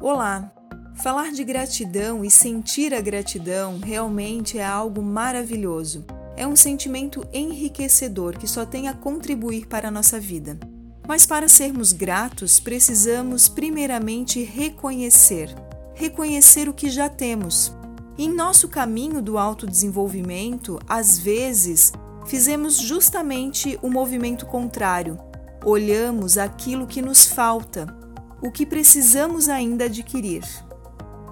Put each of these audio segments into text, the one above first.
Olá! Falar de gratidão e sentir a gratidão realmente é algo maravilhoso. É um sentimento enriquecedor que só tem a contribuir para a nossa vida. Mas para sermos gratos, precisamos primeiramente reconhecer. Reconhecer o que já temos. Em nosso caminho do autodesenvolvimento, às vezes, fizemos justamente o movimento contrário. Olhamos aquilo que nos falta, o que precisamos ainda adquirir.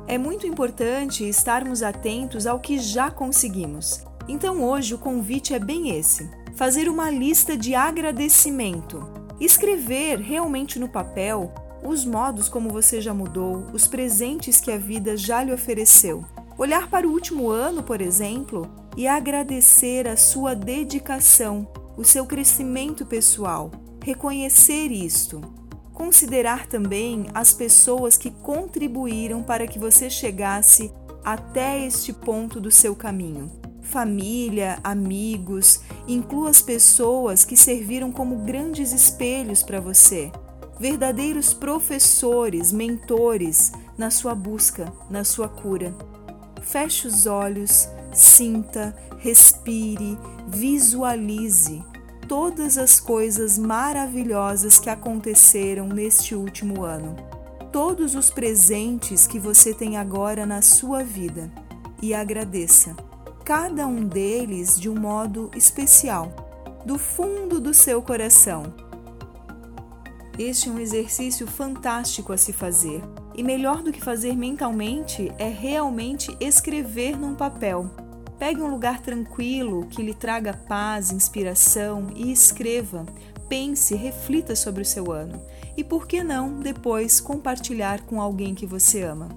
É muito importante estarmos atentos ao que já conseguimos. Então hoje o convite é bem esse: fazer uma lista de agradecimento. Escrever realmente no papel os modos como você já mudou, os presentes que a vida já lhe ofereceu. Olhar para o último ano, por exemplo, e agradecer a sua dedicação, o seu crescimento pessoal. Reconhecer isto. Considerar também as pessoas que contribuíram para que você chegasse até este ponto do seu caminho. Família, amigos, inclua as pessoas que serviram como grandes espelhos para você, verdadeiros professores, mentores na sua busca, na sua cura. Feche os olhos, sinta, respire, visualize todas as coisas maravilhosas que aconteceram neste último ano, todos os presentes que você tem agora na sua vida e agradeça cada um deles de um modo especial, do fundo do seu coração. Este é um exercício fantástico a se fazer, e melhor do que fazer mentalmente é realmente escrever num papel. Pegue um lugar tranquilo que lhe traga paz, inspiração e escreva. Pense, reflita sobre o seu ano e, por que não, depois compartilhar com alguém que você ama.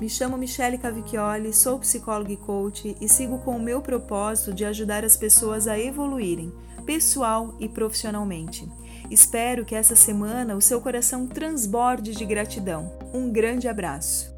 Me chamo Michele Cavicchioli, sou psicóloga e coach e sigo com o meu propósito de ajudar as pessoas a evoluírem, pessoal e profissionalmente. Espero que essa semana o seu coração transborde de gratidão. Um grande abraço.